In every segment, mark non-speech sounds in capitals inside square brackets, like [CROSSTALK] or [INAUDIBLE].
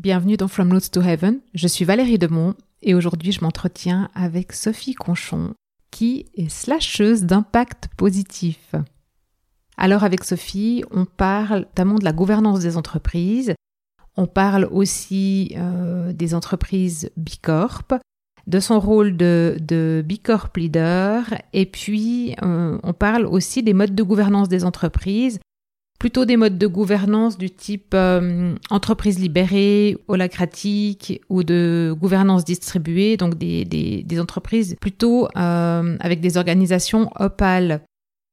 Bienvenue dans From Notes to Heaven. Je suis Valérie Demont et aujourd'hui je m'entretiens avec Sophie Conchon qui est slasheuse d'impact positif. Alors avec Sophie, on parle notamment de la gouvernance des entreprises, on parle aussi euh, des entreprises Bicorp, de son rôle de, de Bicorp leader, et puis euh, on parle aussi des modes de gouvernance des entreprises, plutôt des modes de gouvernance du type euh, entreprise libérée, holacratique ou de gouvernance distribuée, donc des, des, des entreprises plutôt euh, avec des organisations opales.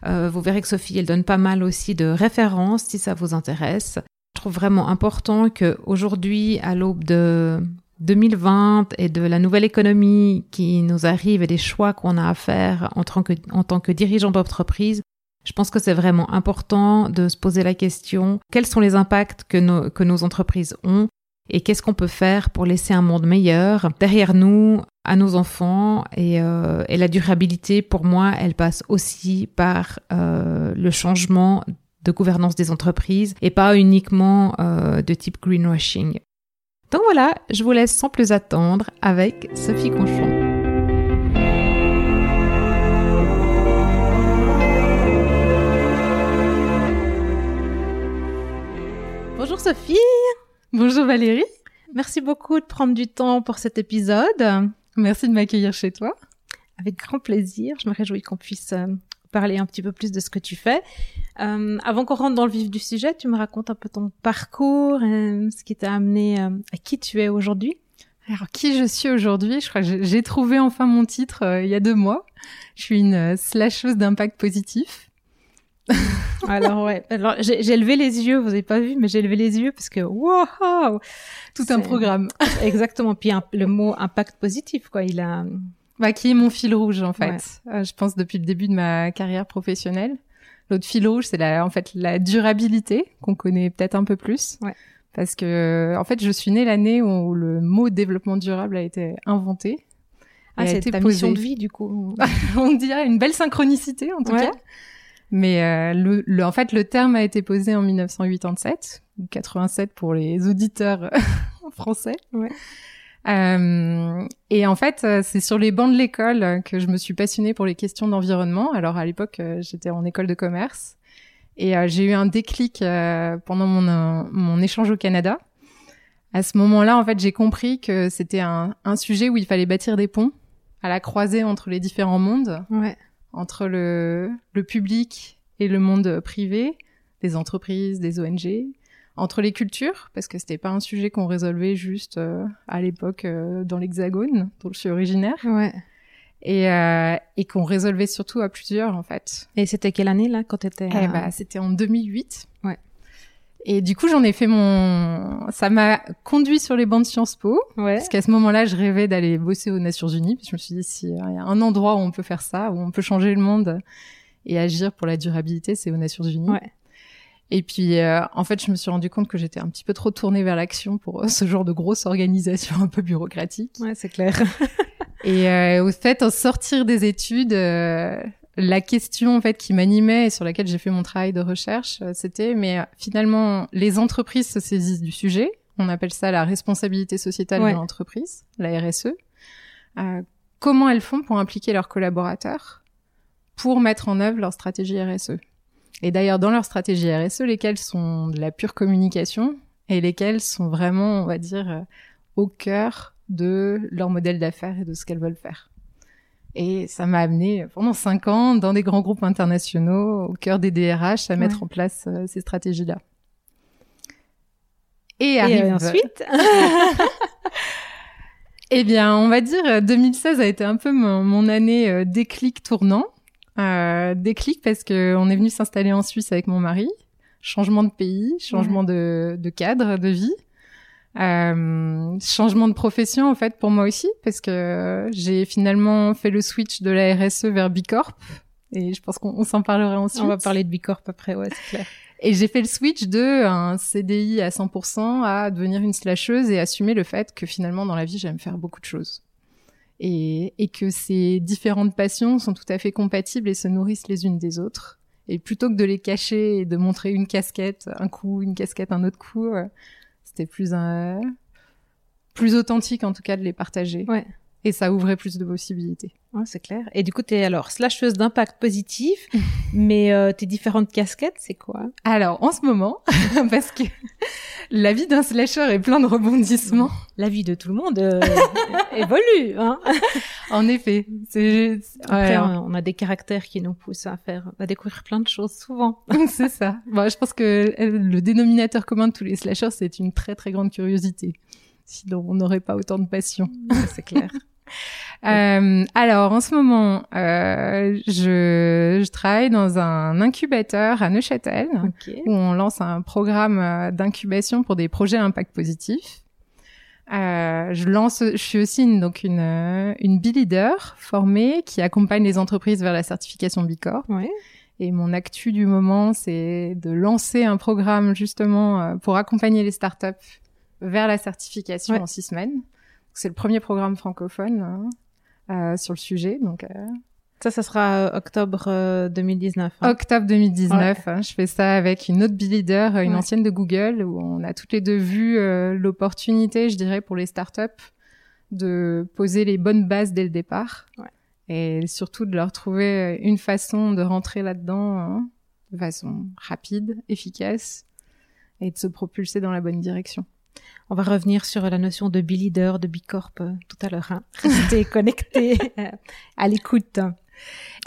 Euh, vous verrez que Sophie, elle donne pas mal aussi de références si ça vous intéresse. Je trouve vraiment important que aujourd'hui, à l'aube de 2020 et de la nouvelle économie qui nous arrive et des choix qu'on a à faire en tant que, en tant que dirigeant d'entreprise, je pense que c'est vraiment important de se poser la question quels sont les impacts que nos, que nos entreprises ont et qu'est-ce qu'on peut faire pour laisser un monde meilleur derrière nous, à nos enfants. Et, euh, et la durabilité, pour moi, elle passe aussi par euh, le changement de gouvernance des entreprises et pas uniquement euh, de type greenwashing. Donc voilà, je vous laisse sans plus attendre avec Sophie Conchon. Bonjour Sophie. Bonjour Valérie. Merci beaucoup de prendre du temps pour cet épisode. Merci de m'accueillir chez toi. Avec grand plaisir. Je me réjouis qu'on puisse euh, parler un petit peu plus de ce que tu fais. Euh, avant qu'on rentre dans le vif du sujet, tu me racontes un peu ton parcours, et ce qui t'a amené euh, à qui tu es aujourd'hui. Alors qui je suis aujourd'hui? Je crois que j'ai trouvé enfin mon titre euh, il y a deux mois. Je suis une euh, slasheuse d'impact positif. [LAUGHS] Alors ouais, alors j'ai levé les yeux, vous avez pas vu, mais j'ai levé les yeux parce que wow, tout un programme. [LAUGHS] Exactement. Puis le mot impact positif, quoi, il a. Bah, qui est mon fil rouge en fait. Euh, je pense depuis le début de ma carrière professionnelle. L'autre fil rouge, c'est la, en fait, la durabilité qu'on connaît peut-être un peu plus. Ouais. Parce que, en fait, je suis née l'année où le mot développement durable a été inventé. Ah, c'est ta mission de vie, du coup. [LAUGHS] On dirait une belle synchronicité, en tout cas. Mais euh, le, le, en fait, le terme a été posé en 1987, ou 87 pour les auditeurs [LAUGHS] français. Ouais. Euh, et en fait, euh, c'est sur les bancs de l'école que je me suis passionnée pour les questions d'environnement. Alors à l'époque, euh, j'étais en école de commerce et euh, j'ai eu un déclic pendant mon, mon échange au Canada. À ce moment-là, en fait, j'ai compris que c'était un, un, sujet où il fallait bâtir des ponts à la croisée entre les différents mondes. Ouais entre le, le public et le monde privé, des entreprises, des ONG, entre les cultures, parce que c'était pas un sujet qu'on résolvait juste euh, à l'époque euh, dans l'Hexagone, dont je suis originaire. Ouais. Et, euh, et qu'on résolvait surtout à plusieurs, en fait. Et c'était quelle année, là, quand t'étais... Eh bah, c'était en 2008. Ouais. Et du coup, j'en ai fait mon... Ça m'a conduit sur les bancs de Sciences Po. Ouais. Parce qu'à ce moment-là, je rêvais d'aller bosser aux Nations Unies. Puis je me suis dit, s'il y a un endroit où on peut faire ça, où on peut changer le monde et agir pour la durabilité, c'est aux Nations Unies. Ouais. Et puis, euh, en fait, je me suis rendu compte que j'étais un petit peu trop tournée vers l'action pour euh, ce genre de grosse organisation [LAUGHS] un peu bureaucratique. Ouais, c'est clair. [LAUGHS] et euh, au fait, en sortir des études, euh, la question en fait qui m'animait et sur laquelle j'ai fait mon travail de recherche, euh, c'était mais finalement les entreprises se saisissent du sujet. On appelle ça la responsabilité sociétale Ouais. de l'entreprise, la RSE. Euh, comment elles font pour impliquer leurs collaborateurs pour mettre en œuvre leur stratégie RSE Et d'ailleurs, dans leur stratégie RSE, lesquelles sont de la pure communication et lesquelles sont vraiment, on va dire, euh, au cœur de leur modèle d'affaires et de ce qu'elles veulent faire? Et ça m'a amené pendant cinq ans dans des grands groupes internationaux, au cœur des DRH, à mettre en place euh, ces stratégies-là. Et, Et arrive... ensuite [LAUGHS] [LAUGHS] Eh bien, on va dire euh, 2016 a été un peu mon, mon année euh, déclic tournant. Euh, déclic parce que on est venu s'installer en Suisse avec mon mari. Changement de pays, changement de, de cadre, de vie. Euh, changement de profession en fait pour moi aussi parce que j'ai finalement fait le switch de la RSE vers Bicorp et je pense qu'on on s'en parlera ensuite. On va parler de Bicorp après, ouais, c'est clair. Et j'ai fait le switch de un CDI à 100% à devenir une slasheuse et assumer le fait que finalement dans la vie j'aime faire beaucoup de choses. Et, et que ces différentes passions sont tout à fait compatibles et se nourrissent les unes des autres. Et plutôt que de les cacher et de montrer une casquette un coup, une casquette un autre coup, euh, c'était plus un, plus authentique en tout cas de les partager. Et ça ouvrait plus de possibilités. Ouais, c'est clair. Et du coup, tu es alors slasheuse d'impact positif, [LAUGHS] mais euh, tes différentes casquettes, c'est quoi? Alors, en ce moment, [LAUGHS] parce que la vie d'un slasher est plein de rebondissements. La vie de tout le monde euh, [LAUGHS] évolue. Hein en effet. C'est, Après, on a des caractères qui nous poussent à faire, à découvrir plein de choses souvent. c'est ça. Bon, je pense que le dénominateur commun de tous les slashers, c'est une très très grande curiosité. Sinon, on n'aurait pas autant de passion. [LAUGHS] c'est clair. [LAUGHS] Euh, alors, en ce moment, euh, je, je, travaille dans un incubateur à Neuchâtel okay. où on lance un programme euh, d'incubation pour des projets à impact positif. Euh, je lance, je suis aussi une, donc une euh, une B-leader formée qui accompagne les entreprises vers la certification B Corp. Ouais. Et mon actu du moment, c'est de lancer un programme justement euh, pour accompagner les startups vers la certification Ouais. en six semaines. C'est le premier programme francophone hein, euh, sur le sujet. Donc, euh, Ça, ça sera euh, octobre euh, 2019. hein. octobre 2019, hein, je fais ça avec une autre leader, une Ouais. ancienne de Google, où on a toutes les deux vu euh, l'opportunité, je dirais, pour les startups de poser les bonnes bases dès le départ. Ouais. Et surtout de leur trouver une façon de rentrer là-dedans hein, de façon rapide, efficace, et de se propulser dans la bonne direction. On va revenir sur la notion de B-leader, de B-corp euh, tout à l'heure. Hein. [LAUGHS] Restez connectés euh, à l'écoute.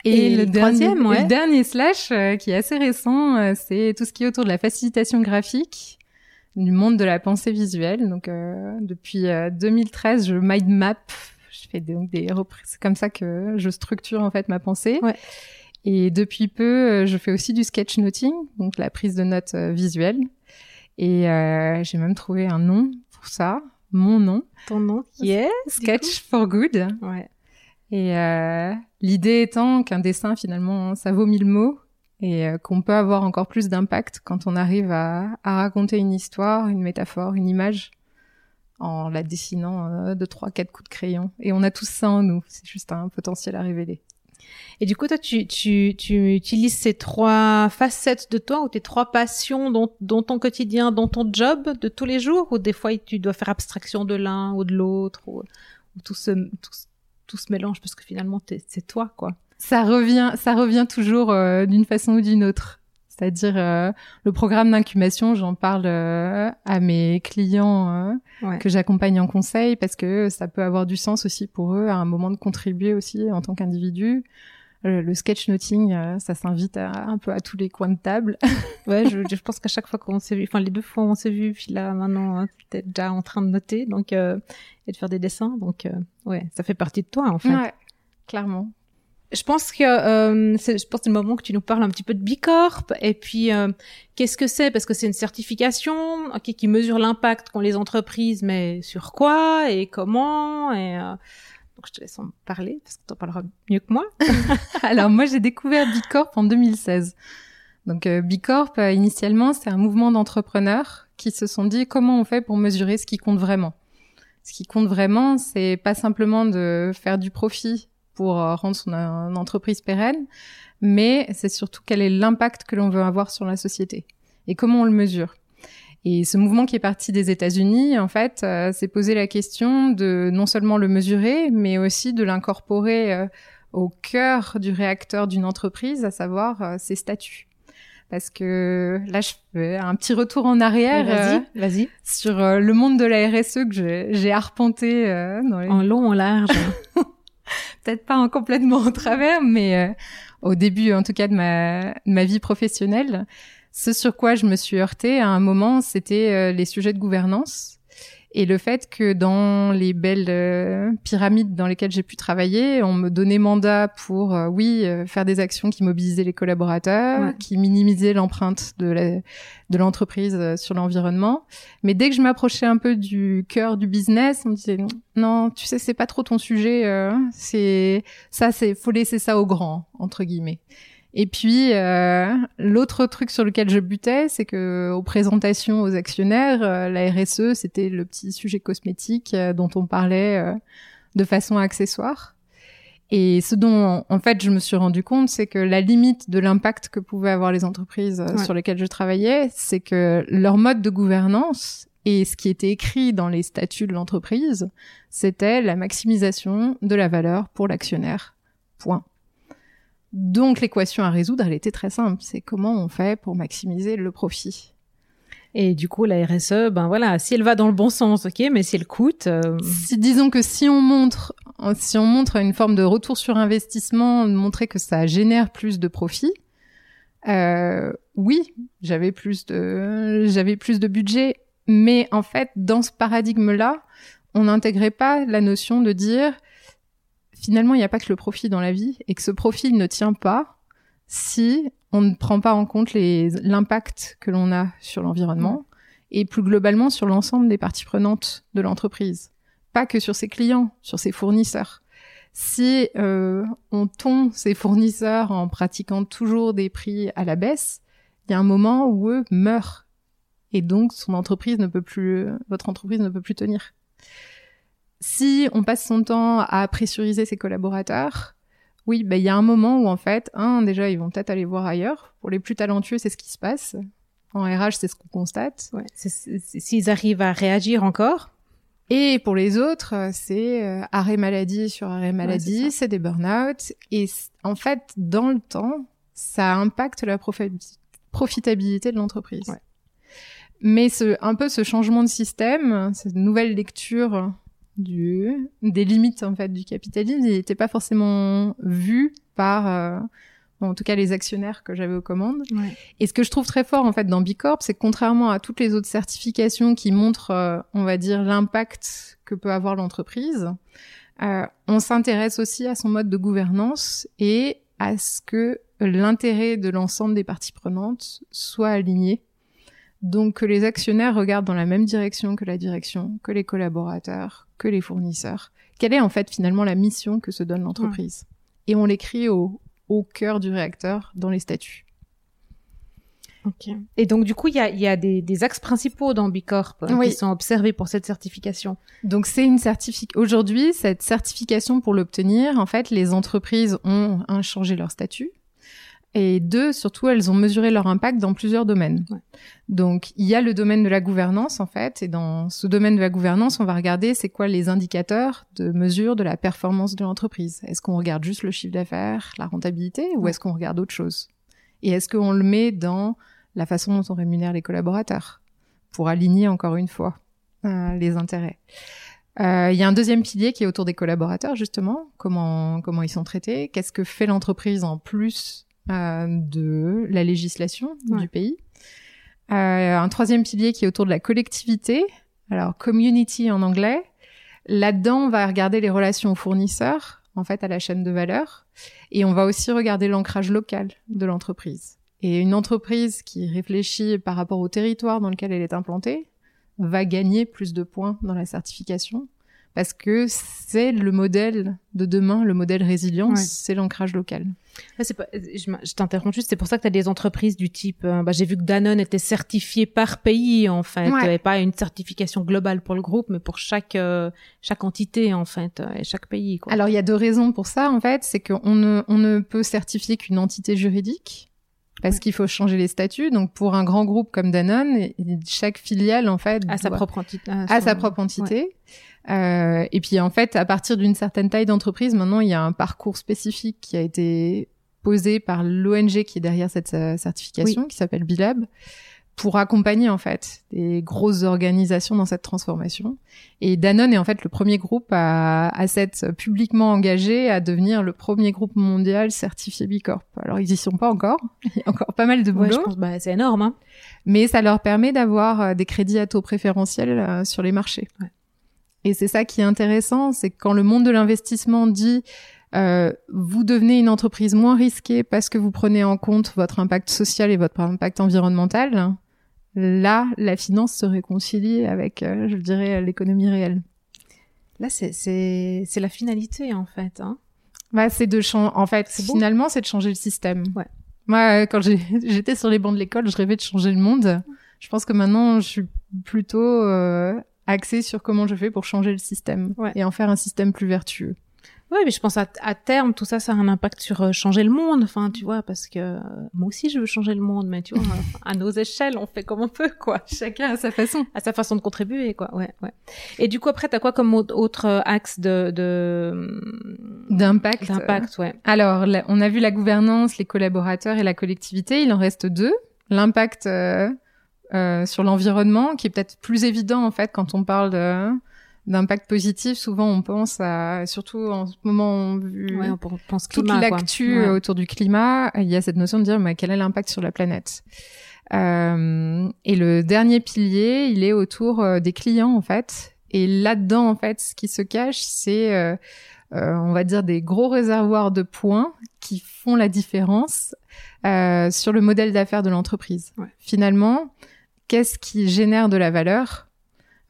Et le, le troisième, dernier, ouais. le dernier slash euh, qui est assez récent, euh, c'est tout ce qui est autour de la facilitation graphique du monde de la pensée visuelle. Donc euh, depuis euh, 2013, je mind map, je fais donc des reprises. C'est comme ça que je structure en fait ma pensée. Ouais. Et depuis peu, je fais aussi du sketchnoting, donc la prise de notes visuelle. Et euh, j'ai même trouvé un nom pour ça, mon nom, Ton nom qui est Sketch for Good. Ouais. Et euh, l'idée étant qu'un dessin, finalement, ça vaut mille mots et euh, qu'on peut avoir encore plus d'impact quand on arrive à, à raconter une histoire, une métaphore, une image en la dessinant euh, de trois, quatre coups de crayon. Et on a tous ça en nous. C'est juste un potentiel à révéler. Et du coup, toi, tu, tu, tu utilises ces trois facettes de toi ou tes trois passions dans, dans ton quotidien, dans ton job de tous les jours, ou des fois tu dois faire abstraction de l'un ou de l'autre, ou, ou tout, se, tout, tout se mélange parce que finalement, c'est toi, quoi. Ça revient, ça revient toujours euh, d'une façon ou d'une autre. C'est-à-dire euh, le programme d'incubation, j'en parle euh, à mes clients euh, Ouais. que j'accompagne en conseil parce que ça peut avoir du sens aussi pour eux à un moment de contribuer aussi en tant qu'individu. Le, sketchnoting, ça s'invite un peu à tous les coins de table. [LAUGHS] Ouais, je, je pense qu'à chaque fois qu'on s'est vu, enfin les deux fois on s'est vu, puis là maintenant, hein, t'es déjà en train de noter, donc et de faire des dessins, donc ouais, ça fait partie de toi en fait. Ouais, clairement. Je pense que euh, je pense que le moment que tu nous parles un petit peu de Bicorp et puis euh, qu'est-ce que c'est? Parce que c'est une certification ok, qui mesure l'impact qu'ont les entreprises, mais sur quoi et comment et euh, donc je te laisse en parler parce que tu en parleras mieux que moi. [LAUGHS] Alors moi j'ai découvert Bicorp en 2016. Donc euh, Bicorp euh, initialement c'est un mouvement d'entrepreneurs qui se sont dit comment on fait pour mesurer ce qui compte vraiment. Ce qui compte vraiment c'est pas simplement de faire du profit pour euh, rendre son euh, entreprise pérenne, mais c'est surtout quel est l'impact que l'on veut avoir sur la société et comment on le mesure. Et ce mouvement qui est parti des États-Unis, en fait, euh, s'est posé la question de non seulement le mesurer, mais aussi de l'incorporer euh, au cœur du réacteur d'une entreprise, à savoir euh, ses statuts. Parce que là, je fais un petit retour en arrière vas-y, vas-y. sur le monde de la RSE que j'ai- j'ai arpenté dans les En long, en large. [LAUGHS] peut-être pas en complètement au travers, mais euh, au début, en tout cas, de ma, de ma vie professionnelle, ce sur quoi je me suis heurtée à un moment, c'était euh, les sujets de gouvernance et le fait que dans les belles euh, pyramides dans lesquelles j'ai pu travailler, on me donnait mandat pour, euh, oui, euh, faire des actions qui mobilisaient les collaborateurs, Ouais. qui minimisaient l'empreinte de l'entreprise sur l'environnement. Mais dès que je m'approchais un peu du cœur du business, on me disait non, tu sais, c'est pas trop ton sujet. euh, c'est ça, c'est faut laisser ça aux grands entre guillemets. Et puis euh, l'autre truc sur lequel je butais, c'est que aux présentations aux actionnaires, euh, la RSE c'était le petit sujet cosmétique euh, dont on parlait euh, de façon accessoire. Et ce dont en fait je me suis rendu compte, c'est que la limite de l'impact que pouvaient avoir les entreprises Ouais. sur lesquelles je travaillais, c'est que leur mode de gouvernance Et ce qui était écrit dans les statuts de l'entreprise, c'était la maximisation de la valeur pour l'actionnaire. Point. Donc l'équation à résoudre, elle était très simple. C'est comment on fait pour maximiser le profit. Et du coup, la RSE, ben voilà, si elle va dans le bon sens, ok, mais si elle coûte. Euh, si, disons que si on montre, si on montre une forme de retour sur investissement, montrer que ça génère plus de profit, euh, oui, j'avais plus de, j'avais plus de budget, mais en fait, dans ce paradigme-là, on n'intégrait pas la notion de dire finalement, il n'y a pas que le profit dans la vie et que ce profit ne tient pas si on ne prend pas en compte l'impact que l'on a sur l'environnement et plus globalement sur l'ensemble des parties prenantes de l'entreprise. Pas que sur ses clients, sur ses fournisseurs. Si euh, on tombe ses fournisseurs en pratiquant toujours des prix à la baisse, il y a un moment où eux meurent et donc son entreprise ne peut plus, votre entreprise ne peut plus tenir. Si on passe son temps à pressuriser ses collaborateurs, oui, bah, il y a un moment où en fait, un, déjà, ils vont peut-être aller voir ailleurs. Pour les plus talentueux, c'est ce qui se passe. En RH, c'est ce qu'on constate. Ouais, S'ils arrivent à réagir encore. Et pour les autres, c'est euh, arrêt maladie sur arrêt maladie, c'est des burn-out. Et en fait, dans le temps, ça impacte la profitabilité de l'entreprise. Ouais. Mais ce, un peu ce changement de système, cette nouvelle lecture du, des limites en fait du capitalisme, il n'était pas forcément vu par, euh, en tout cas les actionnaires que j'avais aux commandes. Ouais. Et ce que je trouve très fort en fait dans Bicorp, c'est que contrairement à toutes les autres certifications qui montrent, euh, on va dire, l'impact que peut avoir l'entreprise, euh, on s'intéresse aussi à son mode de gouvernance et à ce que l'intérêt de l'ensemble des parties prenantes soit aligné donc que les actionnaires regardent dans la même direction que la direction, que les collaborateurs, que les fournisseurs. Quelle est en fait finalement la mission que se donne l'entreprise? Et on l'écrit au, au cœur du réacteur dans les statuts. Ok. Et donc du coup, il y a, y a des, des, axes principaux dans Bicorp hein, qui sont observés pour cette certification. Donc c'est une certification. Aujourd'hui, cette certification pour l'obtenir, en fait, les entreprises ont un, changé leur statut. Et deux, surtout, elles ont mesuré leur impact dans plusieurs domaines. Donc, il y a le domaine de la gouvernance, en fait. Et dans ce domaine de la gouvernance, on va regarder c'est quoi les indicateurs de mesure de la performance de l'entreprise. Est-ce qu'on regarde juste le chiffre d'affaires, la rentabilité, ou est-ce qu'on regarde autre chose? Et est-ce qu'on le met dans la façon dont on rémunère les collaborateurs pour aligner encore une fois euh, les intérêts? Euh, il y a un deuxième pilier qui est autour des collaborateurs, justement. Comment, comment ils sont traités? Qu'est-ce que fait l'entreprise en plus de la législation du pays. Euh, un troisième pilier qui est autour de la collectivité, alors community en anglais. Là-dedans, on va regarder les relations aux fournisseurs, en fait, à la chaîne de valeur, et on va aussi regarder l'ancrage local de l'entreprise. Et une entreprise qui réfléchit par rapport au territoire dans lequel elle est implantée va gagner plus de points dans la certification parce que c'est le modèle de demain, le modèle résilient, c'est l'ancrage local. C'est pas, je, t'interromps juste, c'est pour ça que tu as des entreprises du type, euh, bah, j'ai vu que Danone était certifié par pays en fait, ouais. pas une certification globale pour le groupe, mais pour chaque euh, chaque entité en fait, euh, et chaque pays. Quoi. Alors il y a deux raisons pour ça en fait, c'est qu'on ne on ne peut certifier qu'une entité juridique parce qu'il faut changer les statuts. Donc pour un grand groupe comme Danone, chaque filiale en fait a sa propre entité. A sa propre entité. Euh, et puis en fait, à partir d'une certaine taille d'entreprise, maintenant il y a un parcours spécifique qui a été posé par l'ONG qui est derrière cette euh, certification, qui s'appelle Bilab, pour accompagner en fait des grosses organisations dans cette transformation. Et Danone est en fait le premier groupe à, à s'être publiquement engagé à devenir le premier groupe mondial certifié Bicorp. Alors ils y sont pas encore, [LAUGHS] il y a encore pas mal de boulot. Ouais, je pense, bah, c'est énorme. Hein. Mais ça leur permet d'avoir euh, des crédits à taux préférentiels sur les marchés. Ouais. Et c'est ça qui est intéressant, c'est que quand le monde de l'investissement dit euh, vous devenez une entreprise moins risquée parce que vous prenez en compte votre impact social et votre impact environnemental, là, la finance se réconcilie avec, euh, je dirais, l'économie réelle. Là, c'est la finalité en fait. Hein. Bah, c'est de changer. En fait, finalement, c'est de changer le système. Ouais. Moi, quand [LAUGHS] j'étais sur les bancs de l'école, je rêvais de changer le monde. Je pense que maintenant, je suis plutôt euh, axé sur comment je fais pour changer le système et en faire un système plus vertueux. Ouais, mais je pense à, à, terme, tout ça, ça a un impact sur euh, changer le monde. Enfin, tu vois, parce que euh, moi aussi, je veux changer le monde, mais tu vois, [LAUGHS] à nos échelles, on fait comme on peut, quoi. [LAUGHS] Chacun à sa façon. À sa façon de contribuer, quoi. Ouais, ouais. Et du coup, après, t'as quoi comme autre euh, axe de d'impact D'impact, ouais. Alors, on a vu la gouvernance, les collaborateurs et la collectivité. Il en reste deux. L'impact sur l'environnement, qui est peut-être plus évident en fait quand on parle de d'impact positif, souvent on pense à, surtout en ce moment, vu ouais, on pense toute l'actu autour du climat, il y a cette notion de dire mais quel est l'impact sur la planète? Euh, et le dernier pilier, il est autour euh, des clients en fait. Et là-dedans en fait, ce qui se cache, c'est euh, euh on va dire des gros réservoirs de points qui font la différence euh, sur le modèle d'affaires de l'entreprise. Ouais. Finalement, qu'est-ce qui génère de la valeur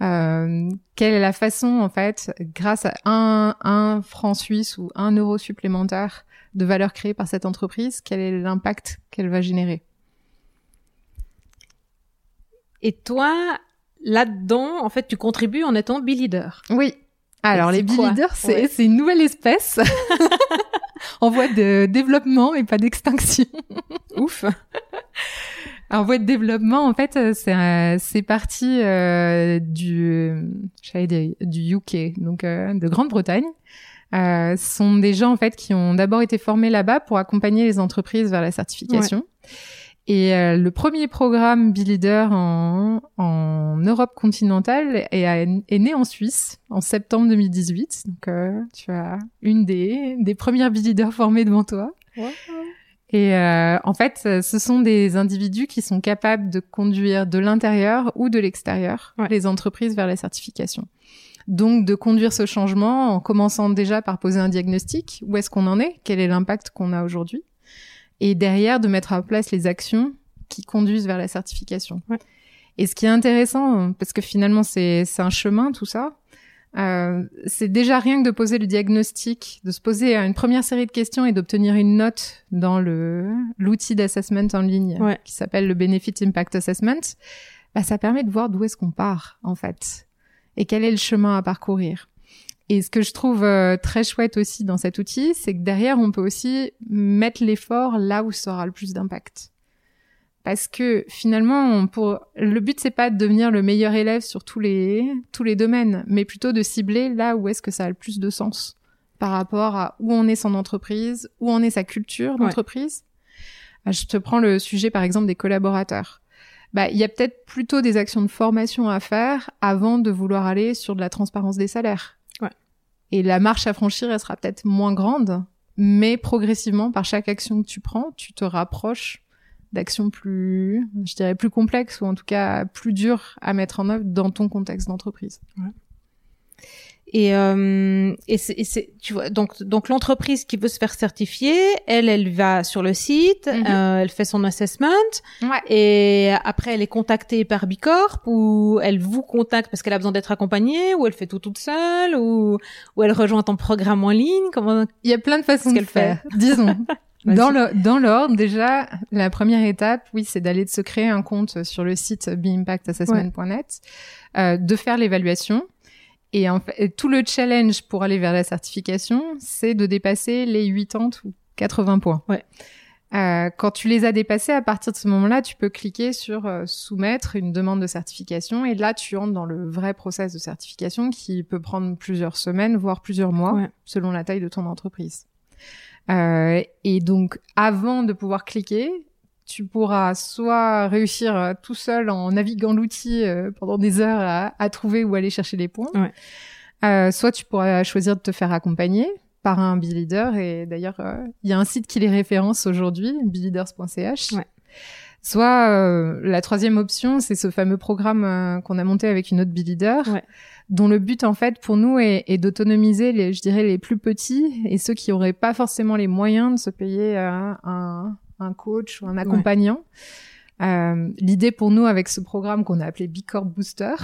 euh, quelle est la façon, en fait, grâce à un, un franc suisse ou un euro supplémentaire de valeur créée par cette entreprise, quel est l'impact qu'elle va générer? Et toi, là-dedans, en fait, tu contribues en étant leader. Oui. Alors, les leaders, c'est c'est une nouvelle espèce [LAUGHS] en voie de développement et pas d'extinction. Ouf. En voie de développement, en fait, euh, c'est euh, c'est parti euh, du dire, du UK, donc euh, de Grande-Bretagne. Euh, ce sont des gens en fait qui ont d'abord été formés là-bas pour accompagner les entreprises vers la certification. Et euh, le premier programme B-Leader en, en Europe continentale est, est, né en Suisse en septembre 2018. Donc tu as une des, des premières B-Leaders formées devant toi. Ouais. Et euh, en fait, ce sont des individus qui sont capables de conduire de l'intérieur ou de l'extérieur ouais. les entreprises vers la certification. Donc de conduire ce changement en commençant déjà par poser un diagnostic, où est-ce qu'on en est, quel est l'impact qu'on a aujourd'hui, et derrière de mettre en place les actions qui conduisent vers la certification. Ouais. Et ce qui est intéressant, parce que finalement c'est un chemin tout ça, euh, c'est déjà rien que de poser le diagnostic, de se poser une première série de questions et d'obtenir une note dans le l'outil d'assessment en ligne ouais. qui s'appelle le Benefit Impact Assessment. Bah, ça permet de voir d'où est-ce qu'on part en fait et quel est le chemin à parcourir. Et ce que je trouve euh, très chouette aussi dans cet outil, c'est que derrière on peut aussi mettre l'effort là où ça aura le plus d'impact parce que finalement, pour le but c'est pas de devenir le meilleur élève sur tous les tous les domaines, mais plutôt de cibler là où est-ce que ça a le plus de sens par rapport à où on est son entreprise, où on est sa culture d'entreprise. Ouais. Je te prends le sujet par exemple des collaborateurs. Bah, il y a peut-être plutôt des actions de formation à faire avant de vouloir aller sur de la transparence des salaires. Ouais. Et la marche à franchir, elle sera peut-être moins grande, mais progressivement, par chaque action que tu prends, tu te rapproches d'actions plus, je dirais plus complexes ou en tout cas plus dures à mettre en œuvre dans ton contexte d'entreprise. Ouais. Et, euh, et c'est, tu vois, donc, donc l'entreprise qui veut se faire certifier, elle, elle va sur le site, mm -hmm. euh, elle fait son assessment, ouais. et après elle est contactée par Bicorp ou elle vous contacte parce qu'elle a besoin d'être accompagnée, ou elle fait tout toute seule, ou, ou elle rejoint ton programme en ligne. Comment Il y a plein de façons qu'elle de faire. Fait. Disons. [LAUGHS] Dans l'ordre, déjà, la première étape, oui, c'est d'aller se créer un compte sur le site beimpactassessment.net, ouais. euh, de faire l'évaluation. Et, en fait, et tout le challenge pour aller vers la certification, c'est de dépasser les 80 ou 80 points. Ouais. Euh, quand tu les as dépassés, à partir de ce moment-là, tu peux cliquer sur euh, soumettre une demande de certification et là, tu entres dans le vrai process de certification qui peut prendre plusieurs semaines, voire plusieurs mois, ouais. selon la taille de ton entreprise. Euh, et donc, avant de pouvoir cliquer, tu pourras soit réussir euh, tout seul en naviguant l'outil euh, pendant des heures à, à, trouver où aller chercher les points, ouais. euh, soit tu pourras choisir de te faire accompagner par un B-Leader. Et d'ailleurs, il euh, y a un site qui les référence aujourd'hui, bleaders.ch. Ouais. Soit euh, la troisième option, c'est ce fameux programme qu'on a monté avec une autre B-Leader. Ouais dont le but en fait pour nous est, est d'autonomiser les, je dirais les plus petits et ceux qui auraient pas forcément les moyens de se payer euh, un, un, coach ou un accompagnant. Ouais. Euh, L'idée pour nous avec ce programme qu'on a appelé Bicorp Booster,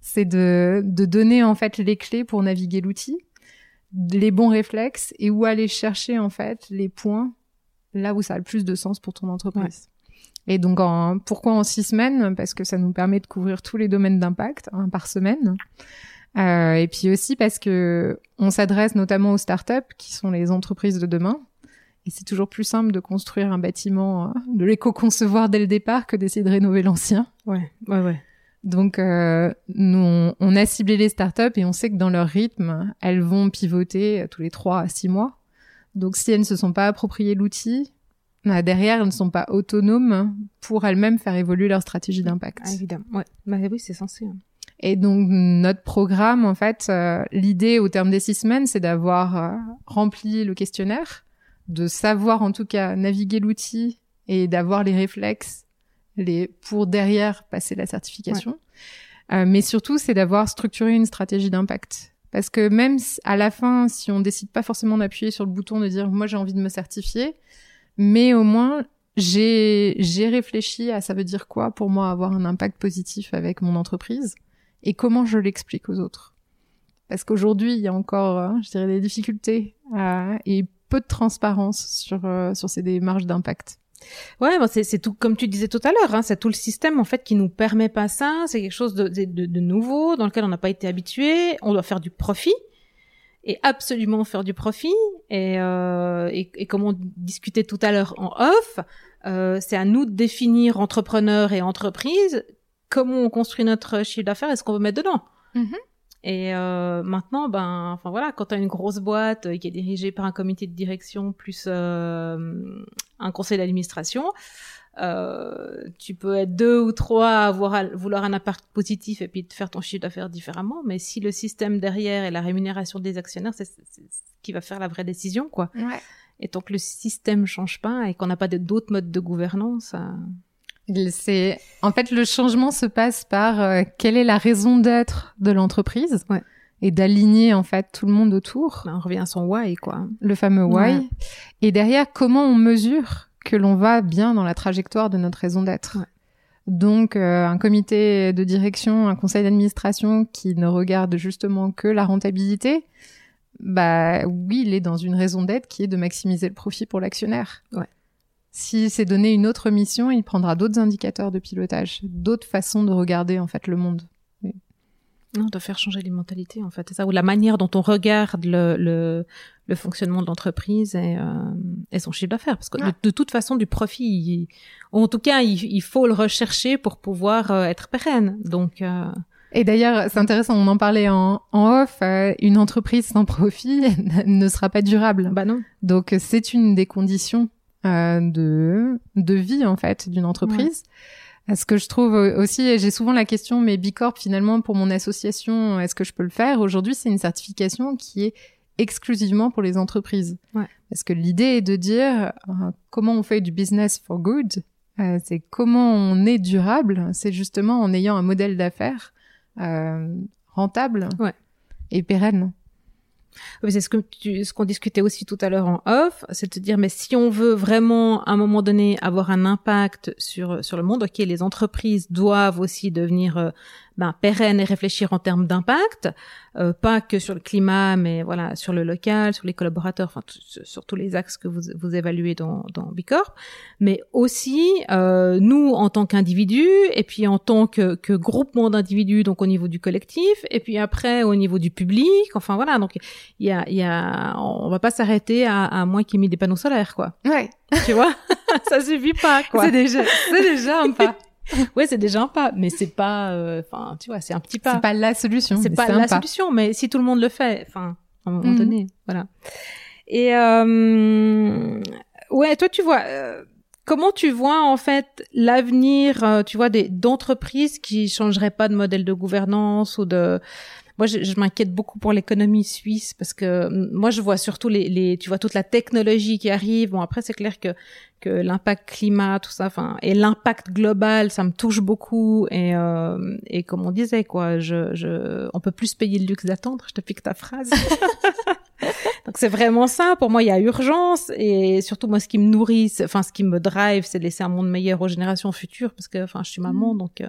c'est de, de donner en fait les clés pour naviguer l'outil, les bons réflexes et où aller chercher en fait les points là où ça a le plus de sens pour ton entreprise. Ouais. Et donc, en, pourquoi en six semaines? Parce que ça nous permet de couvrir tous les domaines d'impact, un par semaine. Euh, et puis aussi parce que on s'adresse notamment aux startups qui sont les entreprises de demain. Et c'est toujours plus simple de construire un bâtiment, euh, de l'éco-concevoir dès le départ que d'essayer de rénover l'ancien. Ouais, ouais, ouais. Donc, euh, nous, on, on a ciblé les startups et on sait que dans leur rythme, elles vont pivoter tous les trois à six mois. Donc, si elles ne se sont pas appropriées l'outil, derrière, elles ne sont pas autonomes pour elles-mêmes faire évoluer leur stratégie d'impact. Ah, évidemment, ouais. Bah oui, c'est censé. hein. Et donc notre programme, en fait, euh, l'idée au terme des six semaines, c'est d'avoir euh, rempli le questionnaire, de savoir en tout cas naviguer l'outil et d'avoir les réflexes les pour derrière passer la certification. Euh, mais surtout, c'est d'avoir structuré une stratégie d'impact. Parce que même à la fin, si on décide pas forcément d'appuyer sur le bouton de dire moi j'ai envie de me certifier, mais au moins j'ai j'ai réfléchi à ça veut dire quoi pour moi avoir un impact positif avec mon entreprise et comment je l'explique aux autres. Parce qu'aujourd'hui, il y a encore, euh, je dirais, des difficultés euh, et peu de transparence sur euh, sur ces démarches d'impact. Ouais, bah, c'est c'est tout comme tu disais tout à l'heure. Hein, c'est tout le système en fait qui nous permet pas ça. C'est quelque chose de, de, de nouveau dans lequel on n'a pas été habitué. On doit faire du profit et absolument faire du profit. Et, euh, et, et comme on discutait tout à l'heure en off, euh, c'est à nous de définir entrepreneurs et entreprises comment on construit notre chiffre d'affaires et ce qu'on veut mettre dedans. Mhm. Et euh, maintenant, ben, enfin voilà, quand tu as une grosse boîte euh, qui est dirigée par un comité de direction plus euh, un conseil d'administration, euh, tu peux être deux ou trois à avoir, à vouloir un impact positif et puis de faire ton chiffre d'affaires différemment. Mais si le système derrière et la rémunération des actionnaires, c'est ce qui va faire la vraie décision, quoi. Ouais. Et tant que le système change pas et qu'on n'a pas d'autres modes de gouvernance, euh, C'est en fait le changement se passe par euh, quelle est la raison d'être de l'entreprise Ouais. et d'aligner en fait tout le monde autour, ben, on revient à son why, quoi. le fameux why. Ouais. Et derrière, comment on mesure que l'on va bien dans la trajectoire de notre raison d'être. Ouais. Donc, euh, un comité de direction, un conseil d'administration qui ne regarde justement que la rentabilité, bah oui, il est dans une raison d'être qui est de maximiser le profit pour l'actionnaire. Ouais. Si c'est donné une autre mission, il prendra d'autres indicateurs de pilotage, d'autres façons de regarder en fait le monde. Non, de faire changer les mentalités, en fait. C'est ça, ou la manière dont on regarde le, le, le fonctionnement de l'entreprise et, euh, et son chiffre d'affaires. Parce que de, toute façon, du profit, il- en tout cas, il, il faut le rechercher pour pouvoir euh, être pérenne. Donc, euh, Et d'ailleurs, c'est intéressant, on en parlait en, en off, euh, une entreprise sans profit [LAUGHS] ne sera pas durable. bah non. Donc c'est une des conditions euh, de de vie en fait d'une entreprise. Euh, Ce que je trouve aussi, et j'ai souvent la question, mais Bicorp finalement pour mon association, est-ce que je peux le faire? Aujourd'hui, c'est une certification qui est exclusivement pour les entreprises. Ouais. Parce que l'idée est de dire euh, comment on fait du business for good. Euh, c'est comment on est durable. C'est justement en ayant un modèle d'affaires euh, rentable Ouais. et pérenne. C'est ce que ce qu'on discutait aussi tout à l'heure en off, c'est de dire, mais si on veut vraiment, à un moment donné, avoir un impact sur, sur le monde, ok, les entreprises doivent aussi devenir euh, ben, pérennes et réfléchir en termes d'impact, euh, pas que sur le climat, mais voilà, sur le local, sur les collaborateurs, enfin, sur, tous les axes que vous, vous évaluez dans, dans Bicorp, mais aussi euh, nous en tant qu'individus, et puis en tant que, que groupement d'individus, donc au niveau du collectif, et puis après au niveau du public, enfin voilà, donc il y a, y a, on va pas s'arrêter à, à moi qui ai mis des panneaux solaires, quoi. Ouais, Tu vois, [LAUGHS] ça suffit pas, quoi. c'est déjà, c'est déjà un [LAUGHS] pas. [LAUGHS] Ouais, c'est déjà un pas, mais c'est pas, euh, enfin, tu vois, c'est un petit pas. C'est pas la solution. C'est pas la pas. solution, mais si tout le monde le fait, enfin, à un moment Mhm. donné, voilà. Et euh, ouais, toi, tu vois, euh, comment tu vois en fait l'avenir, euh, tu vois, des d'entreprises qui changeraient pas de modèle de gouvernance ou de moi, je, je m'inquiète beaucoup pour l'économie suisse parce que mm, moi, je vois surtout les, les, tu vois, toute la technologie qui arrive. Bon, après, c'est clair que que l'impact climat, tout ça, enfin, et l'impact global, ça me touche beaucoup. Et euh, et comme on disait, quoi, je, je, on peut plus payer le luxe d'attendre. Je te pique ta phrase. [LAUGHS] Donc c'est vraiment ça. Pour moi, il y a urgence et surtout moi, ce qui me nourrit, enfin, ce qui me drive, c'est de laisser un monde meilleur aux générations futures parce que, enfin, je suis maman, Mm. donc. euh,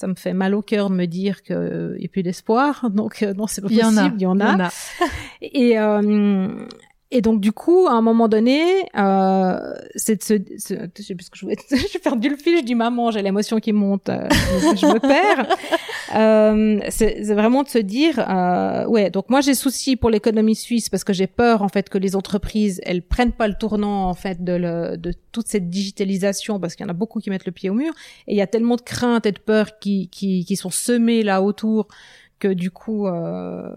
ça me fait mal au cœur de me dire qu'il n'y a plus d'espoir. [LAUGHS] Donc, euh, non, c'est pas Il y possible. en a. Il y en a. Et, euh, et donc du coup, à un moment donné, euh, c'est de se, je sais plus ce que je voulais, [LAUGHS] j'ai perdu le fil, je dis maman, j'ai l'émotion qui monte, euh, je me perds. [LAUGHS] Euh, c'est vraiment de se dire, euh, ouais, donc moi j'ai souci pour l'économie suisse parce que j'ai peur en fait que les entreprises elles prennent pas le tournant en fait de, le, de toute cette digitalisation parce qu'il y en a beaucoup qui mettent le pied au mur et il y a tellement de craintes et de peurs qui qui, qui sont semées là autour que du coup euh,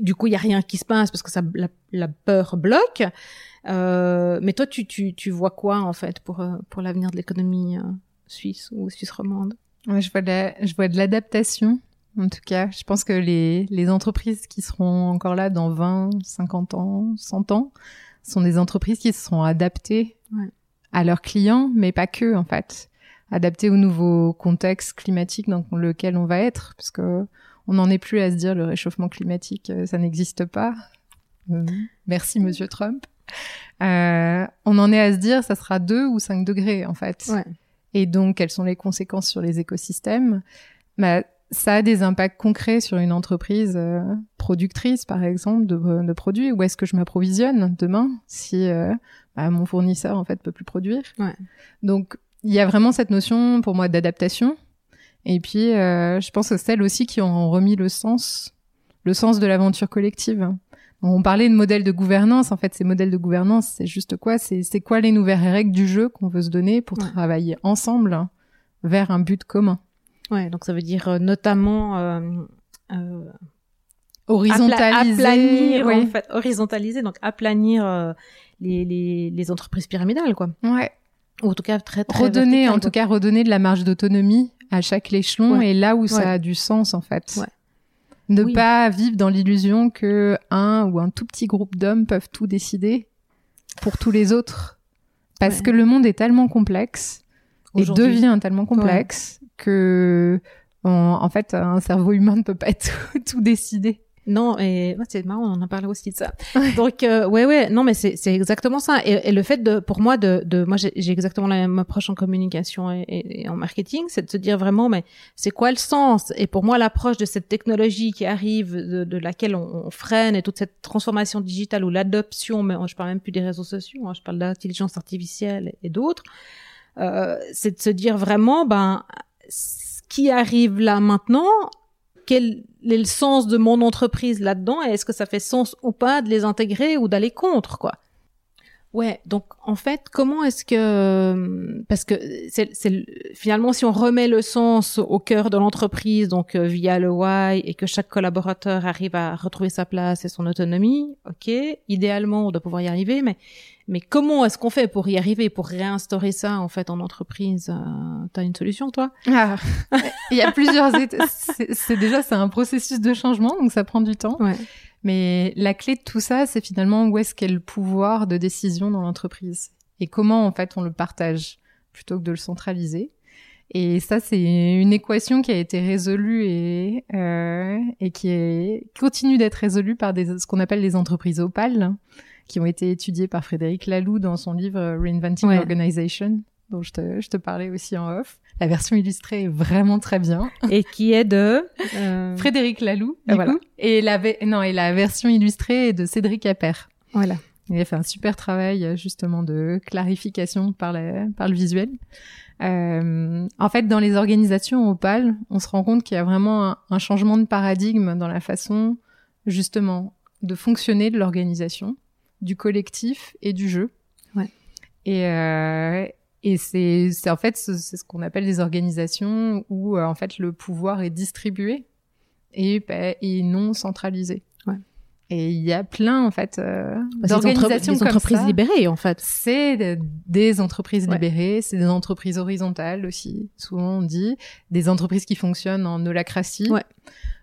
du coup, il y a rien qui se passe parce que ça, la, peur bloque. Euh, mais toi, tu, tu, tu vois quoi en fait pour euh, pour l'avenir de l'économie euh, suisse ou suisse romande? Ouais, je vois de je vois de l'adaptation. En tout cas, je pense que les les entreprises qui seront encore là dans 20, 50 ans, 100 ans, sont des entreprises qui se seront adaptées ouais. à leurs clients, mais pas que en fait, adaptées au nouveau contexte climatique dans lequel on va être, parce que on n'en est plus à se dire le réchauffement climatique, euh, ça n'existe pas. Euh, merci, Monsieur Trump. Euh, on en est à se dire, ça sera 2 ou 5 degrés, en fait. Et donc, quelles sont les conséquences sur les écosystèmes? Bah, Ça a des impacts concrets sur une entreprise productrice, par exemple, de, produits. Où est-ce que je m'approvisionne demain si bah, mon fournisseur, en fait, peut plus produire? Donc, il y a vraiment cette notion, pour moi, d'adaptation et puis, euh, je pense que celles aussi qui ont remis le sens, le sens de l'aventure collective. On parlait de modèles de gouvernance. En fait, ces modèles de gouvernance, c'est juste quoi? C'est quoi les nouvelles règles du jeu qu'on veut se donner pour travailler ensemble vers un but commun? Ouais, donc ça veut dire euh, notamment euh, euh, horizontaliser, aplanir, en fait, horizontaliser, donc aplanir les, les, les entreprises pyramidales, quoi. Ouais. Ou en tout cas très, très redonner, en tout cas redonner de la marge d'autonomie à chaque échelon et là où ça a du sens en fait. Ne pas vivre dans l'illusion que un ou un tout petit groupe d'hommes peuvent tout décider pour tous les autres. Parce que le monde est tellement complexe et devient tellement complexe que en fait un cerveau humain ne peut pas [LAUGHS] tout, tout décider. Non, et c'est marrant, on en a parlé aussi de ça. Donc, euh, ouais, ouais, non, mais c'est exactement ça. Et, le fait de, pour moi, de, de moi, j'ai exactement la même approche en communication et, et, en marketing, c'est de se dire vraiment, mais c'est quoi le sens? Et pour moi, l'approche de cette technologie qui arrive, de, de laquelle on, on, freine, et toute cette transformation digitale ou l'adoption, mais je parle même plus des réseaux sociaux, hein, je parle d'intelligence artificielle et, d'autres, euh, c'est de se dire vraiment, ben, ce qui arrive là maintenant, quel est le sens de mon entreprise là-dedans et est-ce que ça fait sens ou pas de les intégrer ou d'aller contre quoi Ouais, donc en fait, comment est-ce que parce que c'est finalement si on remet le sens au cœur de l'entreprise, donc euh, via le why et que chaque collaborateur arrive à retrouver sa place et son autonomie, ok, idéalement on doit pouvoir y arriver, mais mais comment est-ce qu'on fait pour y arriver, pour réinstaurer ça en fait en entreprise euh, T'as une solution toi? Ah, Il y a plusieurs étapes. C'est déjà c'est un processus de changement, donc ça prend du temps. Ouais. Mais la clé de tout ça, c'est finalement où est-ce qu'est le pouvoir de décision dans l'entreprise et comment en fait on le partage plutôt que de le centraliser. Et ça, c'est une équation qui a été résolue et, euh, et qui est, continue d'être résolue par des, ce qu'on appelle les entreprises opales qui ont été étudiées par Frédéric Laloux dans son livre Reinventing Organization, dont je te, je te parlais aussi en off. La version illustrée est vraiment très bien. [LAUGHS] Et qui est de euh... Frédéric Laloux, du coup. Et la, non, et la version illustrée est de Cédric Appert. Voilà. Il a fait un super travail justement de clarification par, la, par le visuel. Euh, en fait, dans les organisations opales, on se rend compte qu'il y a vraiment un, un, changement de paradigme dans la façon justement de fonctionner de l'organisation du collectif et du jeu. Ouais. Et, euh, et c'est, c'est en fait c'est ce qu'on appelle des organisations où euh, en fait le pouvoir est distribué et, bah, et non centralisé. Ouais. Et il y a plein en fait euh, bah, d'organisations des entreprises libérées en fait. C'est des entreprises libérées, c'est des entreprises horizontales aussi. Souvent on dit des entreprises qui fonctionnent en holacratie. Ouais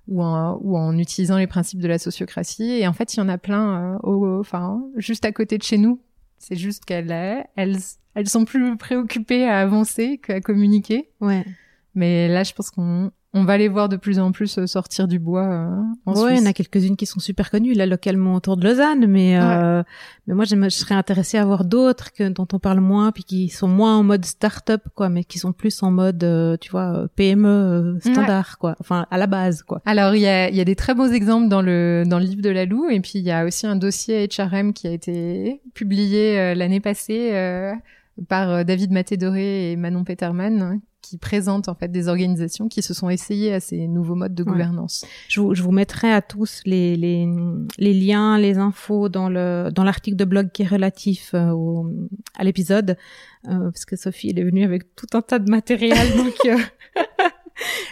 ou en, ou en utilisant les principes de la sociocratie. Et en fait, il y en a plein, euh, enfin, juste à côté de chez nous. C'est juste qu'elles, elles, elles sont plus préoccupées à avancer qu'à communiquer. Ouais. Mais là, je pense qu'on on va les voir de plus en plus euh, sortir du bois euh, en ouais, il y en a quelques-unes qui sont super connues là localement autour de Lausanne, mais euh, mais moi je serais intéressée à voir d'autres que dont on parle moins, puis qui sont moins en mode start-up quoi, mais qui sont plus en mode euh, tu vois euh, PME standard quoi, enfin à la base quoi. Alors il y a, il y a des très beaux exemples dans le dans le livre de la Lou et puis il y a aussi un dossier HRM qui a été publié l'année passée euh, par euh, David Maté-Doré et Manon Peterman hein, qui présente en fait des organisations qui se sont essayées à ces nouveaux modes de Ouais. gouvernance. Je vous, je vous mettrai à tous les, les, les liens, les infos dans le dans l'article de blog qui est relatif euh, au, à l'épisode, euh, parce que Sophie elle est venue avec tout un tas de matériel, donc euh, [LAUGHS]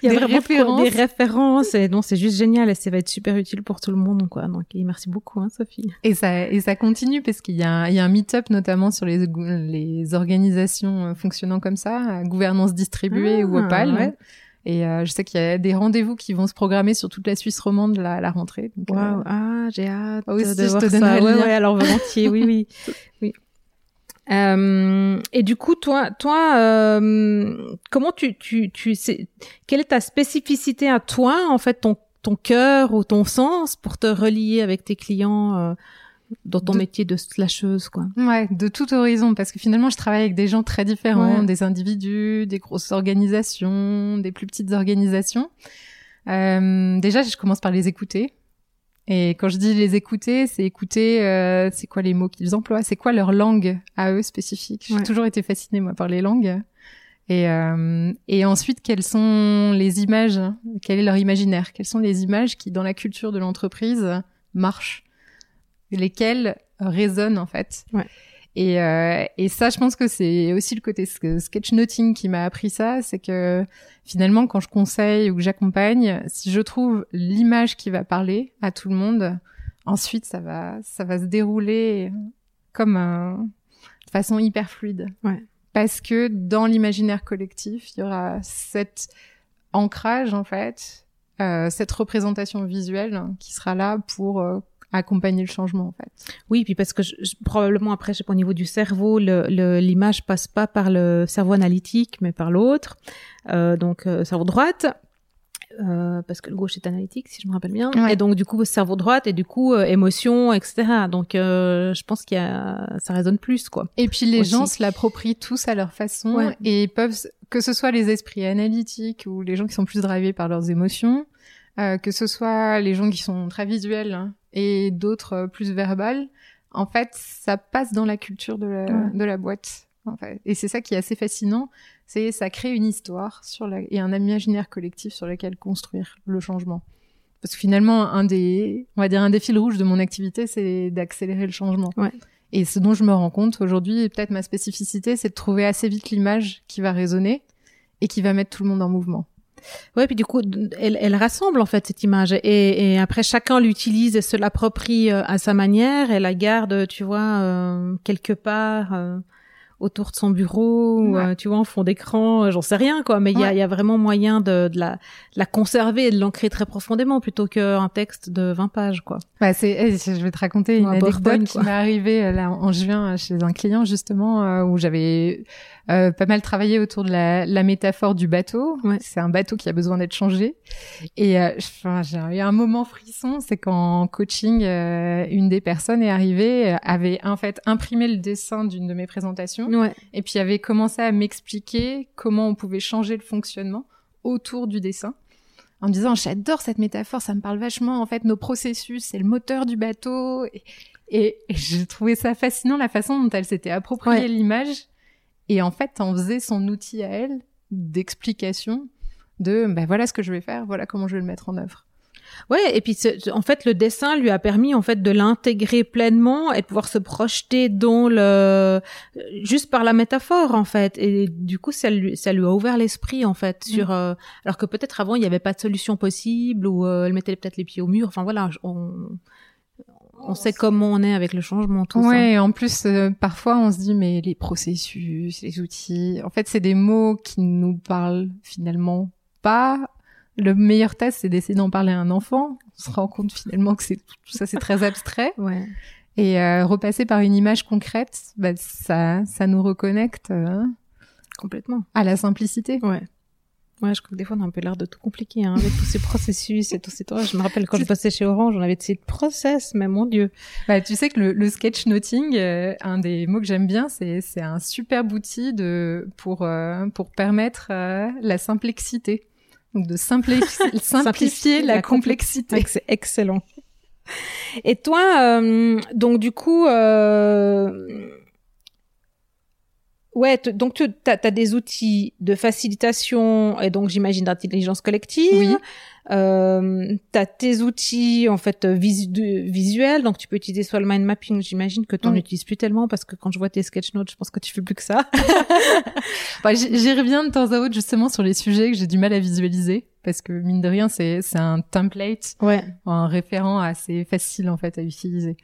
il y a Des de références. des références, et non c'est juste génial et ça va être super utile pour tout le monde, quoi. Donc merci beaucoup, hein, Sophie. Et ça, et ça continue parce qu'il y a un, il y a un meet-up notamment sur les, les organisations euh, fonctionnant comme ça, gouvernance distribuée Ah, ou Opal. ouais. Et euh, je sais qu'il y a des rendez-vous qui vont se programmer sur toute la Suisse romande la, la rentrée. Donc, euh, ah j'ai hâte Aussi, de je voir te ça. Ouais, ouais, alors volontiers, oui, oui, [LAUGHS] oui. Euh, et du coup, toi, toi, euh, comment tu, tu, tu, sais, quelle est ta spécificité à toi, en fait, ton, ton cœur ou ton sens pour te relier avec tes clients euh, dans ton De- métier de slasheuse, quoi? Ouais, de tout horizon, parce que finalement, je travaille avec des gens très différents, Ouais. des individus, des grosses organisations, des plus petites organisations. Euh, déjà, je commence par les écouter. Et quand je dis les écouter, c'est écouter, euh, c'est quoi les mots qu'ils emploient, c'est quoi leur langue à eux spécifique? J'ai Ouais. toujours été fascinée moi par les langues. Et, euh, et ensuite, quelles sont les images? Quel est leur imaginaire? Quelles sont les images qui, dans la culture de l'entreprise, marchent? Lesquelles résonnent en fait? Ouais. Et, euh, et ça, je pense que c'est aussi le côté sk- sketchnoting qui m'a appris ça, c'est que finalement, quand je conseille ou que j'accompagne, si je trouve l'image qui va parler à tout le monde, ensuite ça va, ça va se dérouler comme un, de façon hyper fluide. Ouais. Parce que dans l'imaginaire collectif, il y aura cet ancrage en fait, euh, cette représentation visuelle qui sera là pour euh, accompagner le changement en fait. Oui, puis parce que je, je- probablement après, je sais pas, au niveau du cerveau, le- le- l'image passe pas par le cerveau analytique, mais par l'autre, euh, donc euh, cerveau droite. Euh, parce que le gauche est analytique, si je me rappelle bien. Ouais. Et donc du coup cerveau droite et du coup euh, émotion, etc. Donc euh, je pense qu'il y a, ça résonne plus quoi. Et puis les aussi. gens se l'approprient tous à leur façon Ouais. et peuvent, que ce soit les esprits analytiques ou les gens qui sont plus drivés par leurs émotions, euh, que ce soit les gens qui sont très visuels hein, et d'autres euh, plus verbales, en fait, ça passe dans la culture de la, Ouais. de la boîte. En fait. Et c'est ça qui est assez fascinant, c'est ça crée une histoire sur la, et un imaginaire collectif sur lequel construire le changement. Parce que finalement, un des, on va dire un des fils rouges de mon activité, c'est d'accélérer le changement. Ouais. Et ce dont je me rends compte aujourd'hui, et peut-être ma spécificité, c'est de trouver assez vite l'image qui va résonner et qui va mettre tout le monde en mouvement. Ouais, puis du coup, elle, elle rassemble en fait cette image. Et, et après chacun l'utilise et se l'approprie euh, à sa manière. Et la garde, tu vois, euh, quelque part euh, autour de son bureau, ou, Ouais. euh, tu vois, en fond d'écran, euh, j'en sais rien quoi, mais il y, a, y a vraiment moyen de, de, la, de la conserver et de l'ancrer très profondément plutôt qu'un texte de 20 pages quoi. Bah, c'est, eh, je vais te raconter Ou une anecdote qui m'est arrivée là en juin chez un client justement euh, où j'avais euh, pas mal travaillé autour de la, la métaphore du bateau. Ouais. C'est un bateau qui a besoin d'être changé. Et euh, j'ai eu un moment frisson, c'est qu'en coaching, euh, une des personnes est arrivée, euh, avait en fait imprimé le dessin d'une de mes présentations Ouais. et puis avait commencé à m'expliquer comment on pouvait changer le fonctionnement autour du dessin en me disant j'adore cette métaphore ça me parle vachement en fait nos processus c'est le moteur du bateau et, et, et j'ai trouvé ça fascinant la façon dont elle s'était appropriée Ouais. l'image et en fait en faisait son outil à elle d'explication de ben voilà ce que je vais faire voilà comment je vais le mettre en œuvre. Ouais, et puis en fait le dessin lui a permis en fait de l'intégrer pleinement et de pouvoir se projeter dans le juste par la métaphore en fait. Et du coup ça lui ça lui a ouvert l'esprit en fait sur euh, alors que peut-être avant il n'y avait pas de solution possible ou euh, elle mettait peut-être les pieds au mur. Enfin voilà on on sait comment on est avec le changement tout ça. Ouais, en plus, euh, parfois on se dit, mais les processus, les outils, en fait, c'est des mots qui nous parlent finalement pas. Le meilleur test, c'est d'essayer d'en parler à un enfant. On se rend compte finalement que c'est tout ça, c'est très [LAUGHS] abstrait. Ouais. Et euh, repasser par une image concrète, bah, ça, ça nous reconnecte euh, Complètement. à la simplicité. Ouais. Ouais, je crois que des fois on a un peu l'air de tout compliquer hein, avec tous ces processus et tous ces trucs. Je me rappelle quand je bossais chez Orange, on avait ces process, mais mon dieu. Bah, tu sais que le, le sketchnoting, euh, un des mots que j'aime bien, c'est c'est un super outil de pour euh, pour permettre euh, la simplexité. Donc de [LAUGHS] simplifier, simplifier la, complexité. C'est excellent. Et toi, euh, donc du coup, euh, ouais, donc tu as, des outils de facilitation et donc j'imagine d'intelligence collective. Oui. Euh, tu as tes outils en fait visuels, donc tu peux utiliser soit le mind mapping. J'imagine que tu n'en utilises plus tellement parce que quand je vois tes sketch notes, je pense que tu fais plus que ça. [LAUGHS] bah, J'y reviens de temps à autre justement sur les sujets que j'ai du mal à visualiser parce que mine de rien c'est c'est un template, ouais. un référent assez facile en fait à utiliser.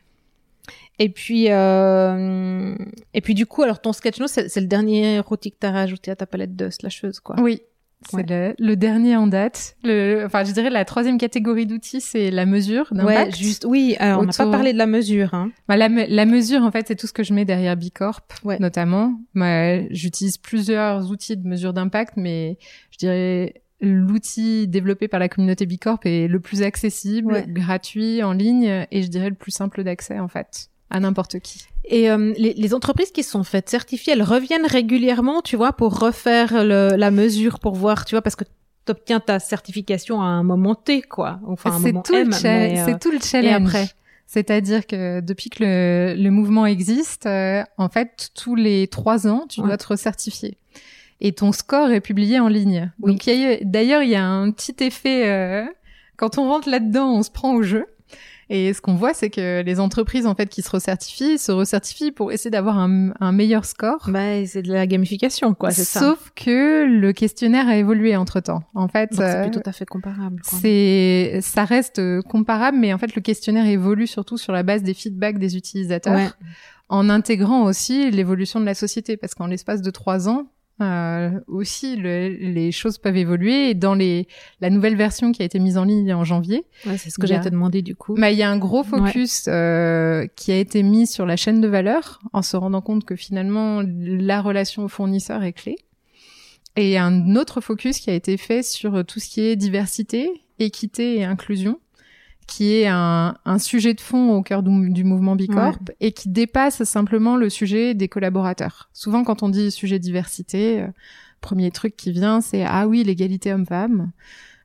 Et puis, euh... et puis du coup, alors ton sketch note, c'est le dernier outil que t'as rajouté à ta palette de slasheuse, quoi. Oui, c'est le, le, dernier en date. Le, enfin, je dirais la troisième catégorie d'outils, c'est la mesure d'impact. Ouais, juste. Oui, alors on n'a pas parlé de la mesure. Hein. Bah, la, la, mesure, en fait, c'est tout ce que je mets derrière Bicorp, ouais. notamment. Bah, J'utilise plusieurs outils de mesure d'impact, mais je dirais l'outil développé par la communauté Bicorp est le plus accessible, ouais. gratuit, en ligne, et je dirais le plus simple d'accès, en fait, à n'importe qui. Et euh, les, les, entreprises qui sont faites certifiées, elles reviennent régulièrement, tu vois, pour refaire le, la mesure, pour voir, tu vois, parce que tu obtiens ta certification à un moment T, quoi. Enfin, un moment tout M. C'est euh, tout le challenge. Et après c'est-à-dire que depuis que le, le mouvement existe, euh, en fait, tous les trois ans, tu Ouais. dois te recertifier. Et ton score est publié en ligne. Oui. Donc, d'ailleurs, il y a un petit effet, euh, quand on rentre là-dedans, on se prend au jeu. Et ce qu'on voit, c'est que les entreprises, en fait, qui se recertifient, se recertifient pour essayer d'avoir un, un meilleur score. Bah, c'est de la gamification, quoi, c'est ça. Sauf que le questionnaire a évolué entre temps. En fait, c'est euh, tout à fait comparable. c'est, ça reste comparable, mais en fait, le questionnaire évolue surtout sur la base des feedbacks des utilisateurs, Ouais. en intégrant aussi l'évolution de la société, parce qu'en l'espace de trois ans, euh, aussi le- les choses peuvent évoluer. Et dans les, la nouvelle version qui a été mise en ligne en janvier, Ouais, c'est ce que j'allais te demander du coup. bah, il y a un gros focus euh, qui a été mis sur la chaîne de valeur, en se rendant compte que finalement la relation au fournisseur est clé. Et un autre focus qui a été fait sur tout ce qui est diversité, équité et inclusion, qui est un, un sujet de fond au cœur du, du mouvement Bicorp et qui dépasse simplement le sujet des collaborateurs. Souvent, quand on dit sujet diversité, euh, premier truc qui vient, c'est ah oui l'égalité homme-femme.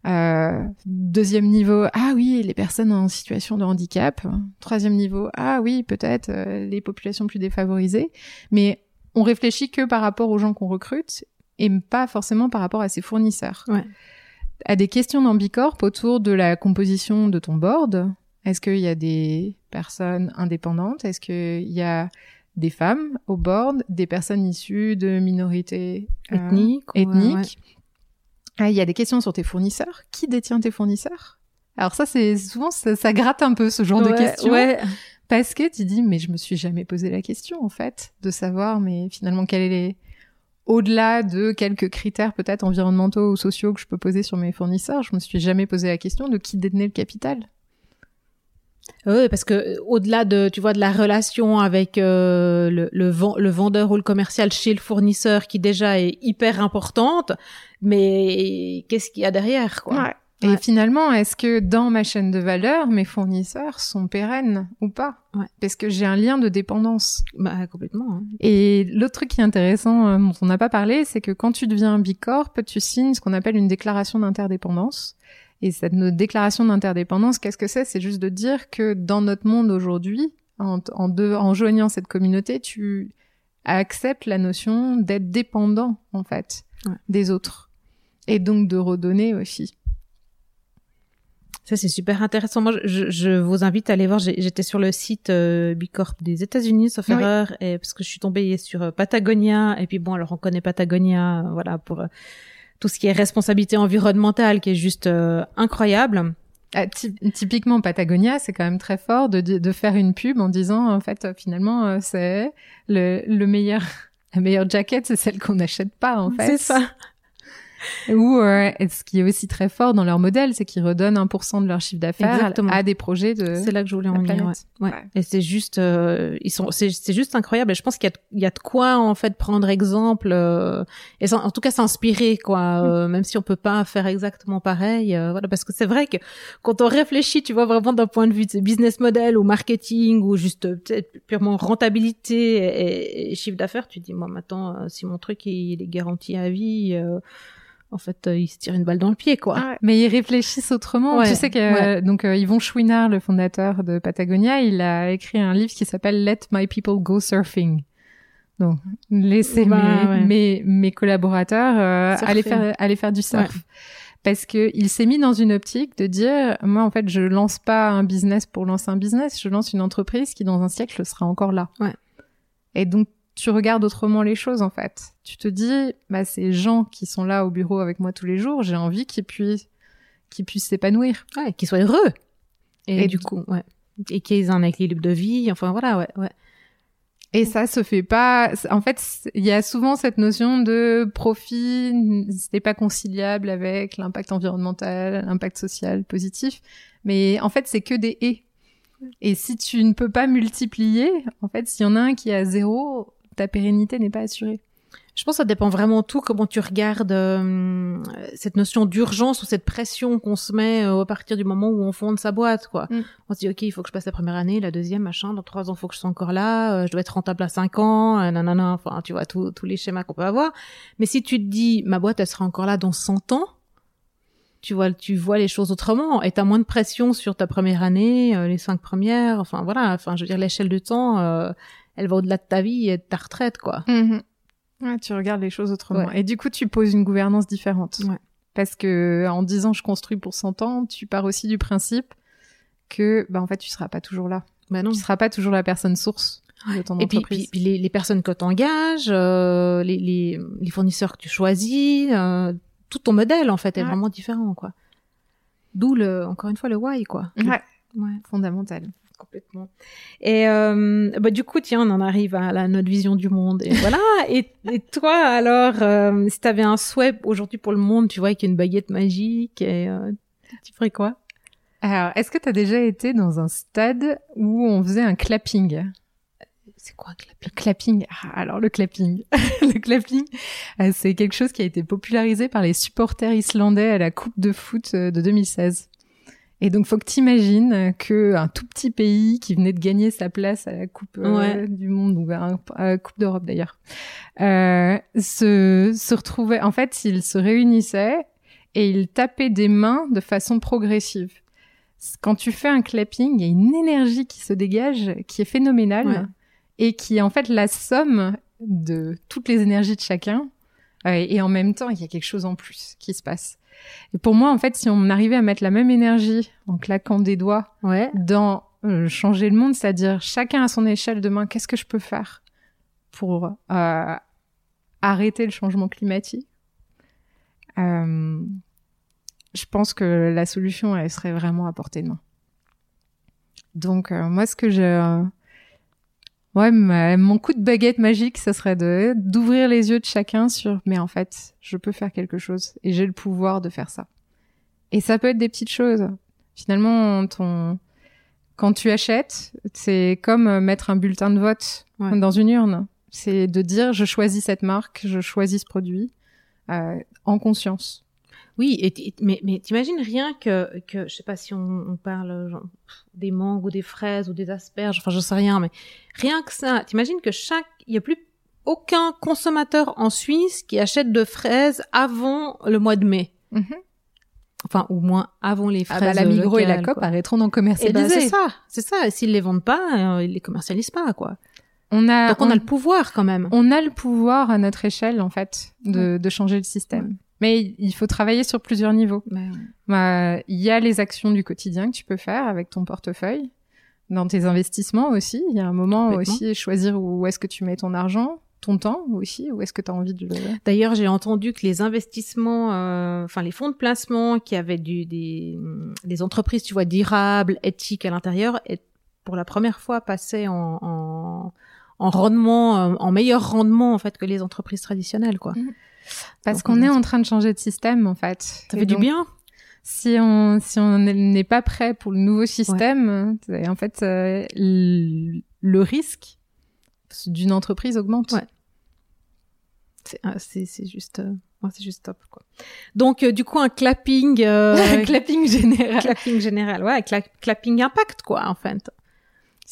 Euh, deuxième niveau, ah oui, les personnes en situation de handicap. Troisième niveau, ah oui, peut-être euh, les populations plus défavorisées. Mais on réfléchit que par rapport aux gens qu'on recrute et pas forcément par rapport à ses fournisseurs. Ouais. À des questions dans Bicorp autour de la composition de ton board. Est-ce qu'il y a des personnes indépendantes? Est-ce qu'il y a des femmes au board, des personnes issues de minorités euh, Ethnique. ethniques? ouais. Ah, il y a des questions sur tes fournisseurs. Qui détient tes fournisseurs? Alors ça, c'est souvent ça, ça gratte un peu ce genre de questions Ouais. parce que tu dis mais je me suis jamais posé la question en fait de savoir mais finalement quel est les au-delà de quelques critères peut-être environnementaux ou sociaux que je peux poser sur mes fournisseurs, je me suis jamais posé la question de qui détenait le capital. Oui, parce que euh, au-delà de, tu vois, de la relation avec euh, le, le, ven- le vendeur ou le commercial chez le fournisseur, qui déjà est hyper importante, mais qu'est-ce qu'il y a derrière, quoi? Et Ouais. finalement, est-ce que dans ma chaîne de valeur, mes fournisseurs sont pérennes ou pas Ouais. Parce que j'ai un lien de dépendance. Bah complètement. hein. Et l'autre truc qui est intéressant, euh, dont on n'a pas parlé, c'est que quand tu deviens Bicorp, tu signes ce qu'on appelle une déclaration d'interdépendance. Et cette déclaration d'interdépendance, qu'est-ce que c'est? C'est juste de dire que dans notre monde aujourd'hui, en, en, en joignant cette communauté, tu acceptes la notion d'être dépendant, en fait, Ouais. des autres. Et donc de redonner aussi. Ça c'est super intéressant. Moi, je, je vous invite à aller voir. J'étais sur le site euh, Bicorp des États-Unis, sauf Oui. erreur, et parce que je suis tombée sur euh, Patagonia. Et puis bon, alors on connaît Patagonia, euh, voilà, pour euh, tout ce qui est responsabilité environnementale, qui est juste euh, incroyable. Ah, ty- typiquement Patagonia, c'est quand même très fort de, de faire une pub en disant en fait finalement c'est le, le meilleur [LAUGHS] la meilleure jacket, c'est celle qu'on n'achète pas en fait. C'est ça. Ou euh, ce qui est aussi très fort dans leur modèle, c'est qu'ils redonnent 1% de leur chiffre d'affaires à des projets de. C'est là que je voulais la en venir. Ouais. Et c'est juste, euh, ils sont, c'est, juste incroyable. Et je pense qu'il y y a de quoi en fait prendre exemple euh, et en tout cas s'inspirer quoi. euh, même si on peut pas faire exactement pareil. euh, voilà, parce que c'est vrai que quand on réfléchit, tu vois vraiment d'un point de vue de business model ou marketing ou juste euh, purement rentabilité et, et chiffre d'affaires, tu te dis moi maintenant si mon truc il, est garanti à vie. euh, en fait, euh, il se tire une balle dans le pied, quoi. Ouais. Mais ils réfléchissent autrement. Ouais, Tu sais que ouais. donc euh, Yvon Chouinard, le fondateur de Patagonia, il a écrit un livre qui s'appelle Let My People Go Surfing. Donc laisser Bah, mes, ouais. mes mes collaborateurs euh, aller faire aller faire du surf. Ouais. Parce que il s'est mis dans une optique de dire moi en fait je lance pas un business pour lancer un business, je lance une entreprise qui dans un siècle sera encore là. Ouais. Et donc tu regardes autrement les choses en fait. Tu te dis bah ces gens qui sont là au bureau avec moi tous les jours, j'ai envie qu'ils puissent qu'ils puissent s'épanouir. Ouais, qu'ils soient heureux. Et, Et du coup, ouais. Et qu'ils aient un équilibre de vie. Enfin, voilà, ouais, ouais. Et ça se fait pas. En fait, il y a souvent cette notion de profit, c'était pas conciliable avec l'impact environnemental, l'impact social positif. Mais en fait, c'est que des et. Et si tu ne peux pas multiplier, en fait, s'il y en a un qui est à zéro, ta pérennité n'est pas assurée. Je pense que ça dépend vraiment de tout, comment tu regardes euh, cette notion d'urgence ou cette pression qu'on se met euh, à partir du moment où on fonde sa boîte, quoi. Mm. On se dit, OK, il faut que je passe la première année, la deuxième, machin, dans trois ans, il faut que je sois encore là, euh, je dois être rentable à cinq ans, euh, nanana, enfin, tu vois, tous tous les schémas qu'on peut avoir. Mais si tu te dis, ma boîte, elle sera encore là dans 100 ans, tu vois, tu vois les choses autrement et t'as moins de pression sur ta première année, euh, les cinq premières, enfin, voilà, enfin, je veux dire, l'échelle de temps, euh, elle va au-delà de ta vie et de ta retraite, quoi. Ouais, tu regardes les choses autrement. Ouais. Et du coup, tu poses une gouvernance différente. Ouais. Parce que en disant je construis pour 100 ans, tu pars aussi du principe que, bah, en fait, tu seras pas toujours là. Bah non. Tu seras pas toujours la personne source de ton Et puis, entreprise. puis, puis les, les personnes que tu engages, les, les, les fournisseurs que tu choisis, euh, tout ton modèle en fait est vraiment différent quoi. D'où le, encore une fois le why quoi. Ouais, Ouais, fondamental. Complètement. Et euh, bah du coup tiens on en arrive à la, notre vision du monde et voilà. et, et toi alors euh, si t'avais un souhait aujourd'hui pour le monde, tu vois avec une baguette magique et euh, tu ferais quoi? Alors, est-ce que tu as déjà été dans un stade où on faisait un clapping? C'est quoi un clap Le clapping, ah, alors le clapping, [LAUGHS] le clapping, euh, c'est quelque chose qui a été popularisé par les supporters islandais à la Coupe de foot euh, de 2016. Et donc, faut que t'imagines que un tout petit pays qui venait de gagner sa place à la Coupe euh, du Monde ou à, à la Coupe d'Europe d'ailleurs, euh, se, se retrouvait. En fait, ils se réunissaient et ils tapaient des mains de façon progressive. Quand tu fais un clapping, il y a une énergie qui se dégage qui est phénoménale Ouais. et qui est en fait la somme de toutes les énergies de chacun. Et en même temps, il y a quelque chose en plus qui se passe. Et pour moi, en fait, si on arrivait à mettre la même énergie en claquant des doigts Ouais. dans euh, changer le monde, c'est-à-dire chacun à son échelle demain, qu'est-ce que je peux faire pour euh, arrêter le changement climatique? Euh, Je pense que la solution, elle serait vraiment à portée de main. Donc, moi, ce que je... Ouais, ma- mon coup de baguette magique, ça serait de d'ouvrir les yeux de chacun sur mais en fait, je peux faire quelque chose et j'ai le pouvoir de faire ça. Et ça peut être des petites choses. Finalement, ton quand tu achètes, c'est comme euh, mettre un bulletin de vote Ouais. dans une urne. C'est de dire je choisis cette marque, je choisis ce produit euh, en conscience. Oui, et mais, mais t'imagines rien que, que, je sais pas si on, on parle genre, des mangues ou des fraises ou des asperges, enfin je sais rien, mais rien que ça, t'imagines que chaque, il y a plus aucun consommateur en Suisse qui achète de fraises avant le mois de mai. Enfin, au moins avant les Ah fraises bah, la Migros et la COP arrêteront d'en commercialiser. ben, c'est ça, c'est ça. Et s'ils les vendent pas, euh, ils les commercialisent pas, quoi. On a, Donc on, a le pouvoir quand même. on a le pouvoir à notre échelle en fait de, de changer le système. Mais il faut travailler sur plusieurs niveaux. Mais, Bah, Il y a les actions du quotidien que tu peux faire avec ton portefeuille, dans tes investissements aussi. Il y a un moment aussi choisir où est-ce que tu mets ton argent, ton temps aussi, où est-ce que tu as envie de le... D'ailleurs, j'ai entendu que les investissements, euh, enfin les fonds de placement qui avaient du, des, des entreprises, tu vois, durables, éthiques à l'intérieur, et pour la première fois passaient en, en, en rendement, euh, en meilleur rendement en fait que les entreprises traditionnelles, quoi. Mhm. Parce qu'on est en train de changer de système, en fait. Ça fait du bien. Si on si on n'est pas prêt pour le nouveau système, en fait, euh, le risque d'une entreprise augmente. Ouais. C'est c'est juste. Euh, c'est juste top, quoi. Donc, euh, du coup, un clapping, [LAUGHS] clapping général. Clapping général, ouais, clapping impact, quoi, en fait.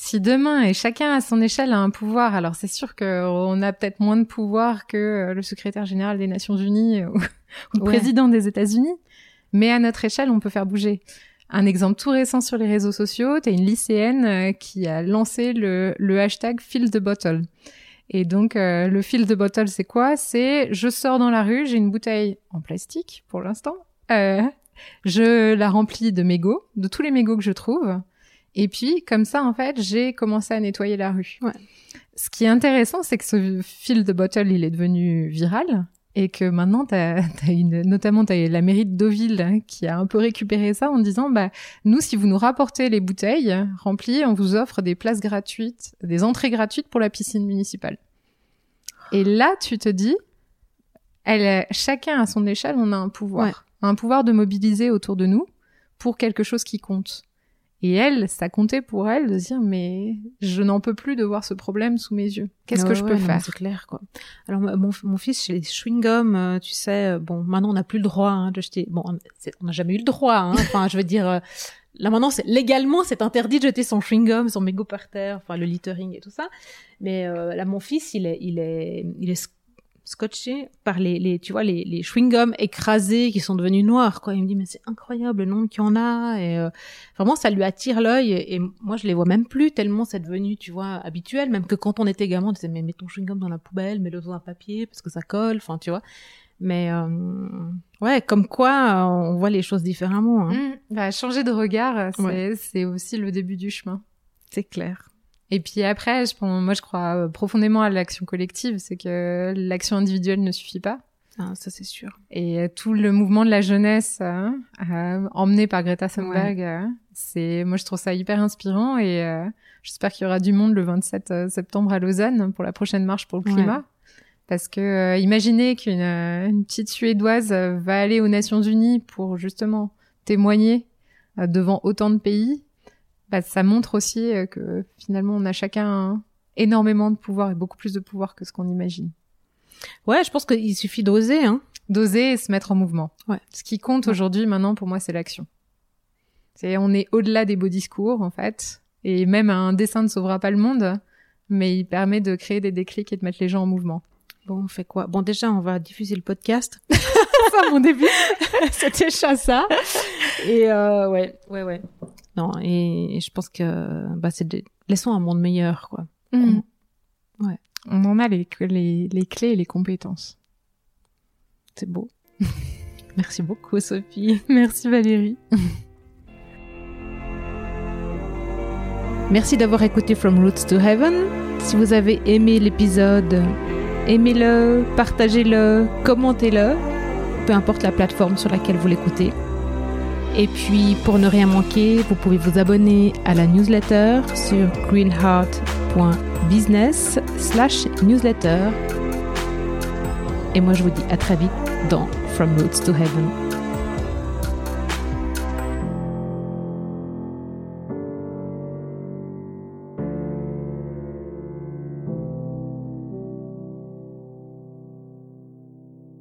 Si demain et chacun à son échelle a un pouvoir, alors c'est sûr qu'on a peut-être moins de pouvoir que euh, le secrétaire général des Nations Unies [LAUGHS] ou, le président des États-Unis, mais à notre échelle, on peut faire bouger. Un exemple tout récent sur les réseaux sociaux, t'as une lycéenne qui a lancé le, le hashtag Fill the Bottle. Et donc, euh, le fil de bottle, c'est quoi? C'est je sors dans la rue, j'ai une bouteille en plastique pour l'instant. Euh, je la remplis de mégots, de tous les mégots que je trouve. Et puis, comme ça, en fait, j'ai commencé à nettoyer la rue. Ouais. Ce qui est intéressant, c'est que ce fil de bottle, il est devenu viral et que maintenant, t'as, [LAUGHS] as une, notamment, t'as la mairie de Deauville hein, qui a un peu récupéré ça en disant, bah, nous, si vous nous rapportez les bouteilles remplies, on vous offre des places gratuites, des entrées gratuites pour la piscine municipale. Et là, tu te dis, elle, chacun à son échelle, on a un pouvoir, un pouvoir de mobiliser autour de nous pour quelque chose qui compte. Et elle, ça comptait pour elle de dire mais je n'en peux plus de voir ce problème sous mes yeux. Qu'est-ce que je peux faire C'est clair quoi. Alors mon, mon fils chez les chewing gums, euh, tu sais, euh, bon maintenant on n'a plus le droit hein, de jeter. Bon, on n'a jamais eu le droit. Hein. [LAUGHS] Enfin, je veux dire, euh, là maintenant c'est légalement c'est interdit de jeter son chewing gum, son mégot par terre, enfin le littering et tout ça. Mais là mon fils, il est, il est, il est scotché par les, les tu vois les, les chewing-gums écrasés qui sont devenus noirs quoi. Il me dit mais c'est incroyable le nombre qu'il y en a. Et euh, vraiment ça lui attire l'œil. Et, moi je les vois même plus tellement c'est devenu tu vois habituel. Même que quand on était gamin on disait mais mets ton chewing-gum dans la poubelle mets-le dans un papier parce que ça colle. Enfin tu vois. Mais euh, ouais comme quoi on voit les choses différemment hein. Mmh. bah, changer de regard c'est c'est aussi le début du chemin. C'est clair et puis après, je, moi, je crois euh, profondément à l'action collective, c'est que l'action individuelle ne suffit pas. Ah, ça c'est sûr. Et euh, tout le mouvement de la jeunesse hein, euh, emmené par Greta Thunberg, c'est, moi, je trouve ça hyper inspirant et j'espère qu'il y aura du monde le 27 septembre à Lausanne pour la prochaine marche pour le climat. Parce que imaginez qu'une petite Suédoise va aller aux Nations Unies pour justement témoigner devant autant de pays bah, ça montre aussi euh, que finalement on a chacun énormément de pouvoir et beaucoup plus de pouvoir que ce qu'on imagine. Ouais, je pense qu'il suffit d'oser, hein. D'oser et se mettre en mouvement. Ouais. Ce qui compte aujourd'hui, maintenant, pour moi, c'est l'action. C'est, on est au-delà des beaux discours, en fait. Et même un dessin ne sauvera pas le monde, mais il permet de créer des déclics et de mettre les gens en mouvement. Bon, on fait quoi? Bon, déjà, on va diffuser le podcast. [LAUGHS] ça, mon début. [LAUGHS] C'était ça. Et euh, ouais, ouais, ouais. Non, et, je pense que bah, c'est des... laissons un monde meilleur, quoi. Mmh. Ouais. On en a les, les, les clés et les compétences. C'est beau. [LAUGHS] Merci beaucoup, Sophie. [LAUGHS] Merci, Valérie. Merci d'avoir écouté From Roots to Heaven. Si vous avez aimé l'épisode, aimez-le, partagez-le, commentez-le, peu importe la plateforme sur laquelle vous l'écoutez. Et puis, pour ne rien manquer, vous pouvez vous abonner à la newsletter sur greenheart.business slash newsletter. Et moi, je vous dis à très vite dans From Roots to Heaven.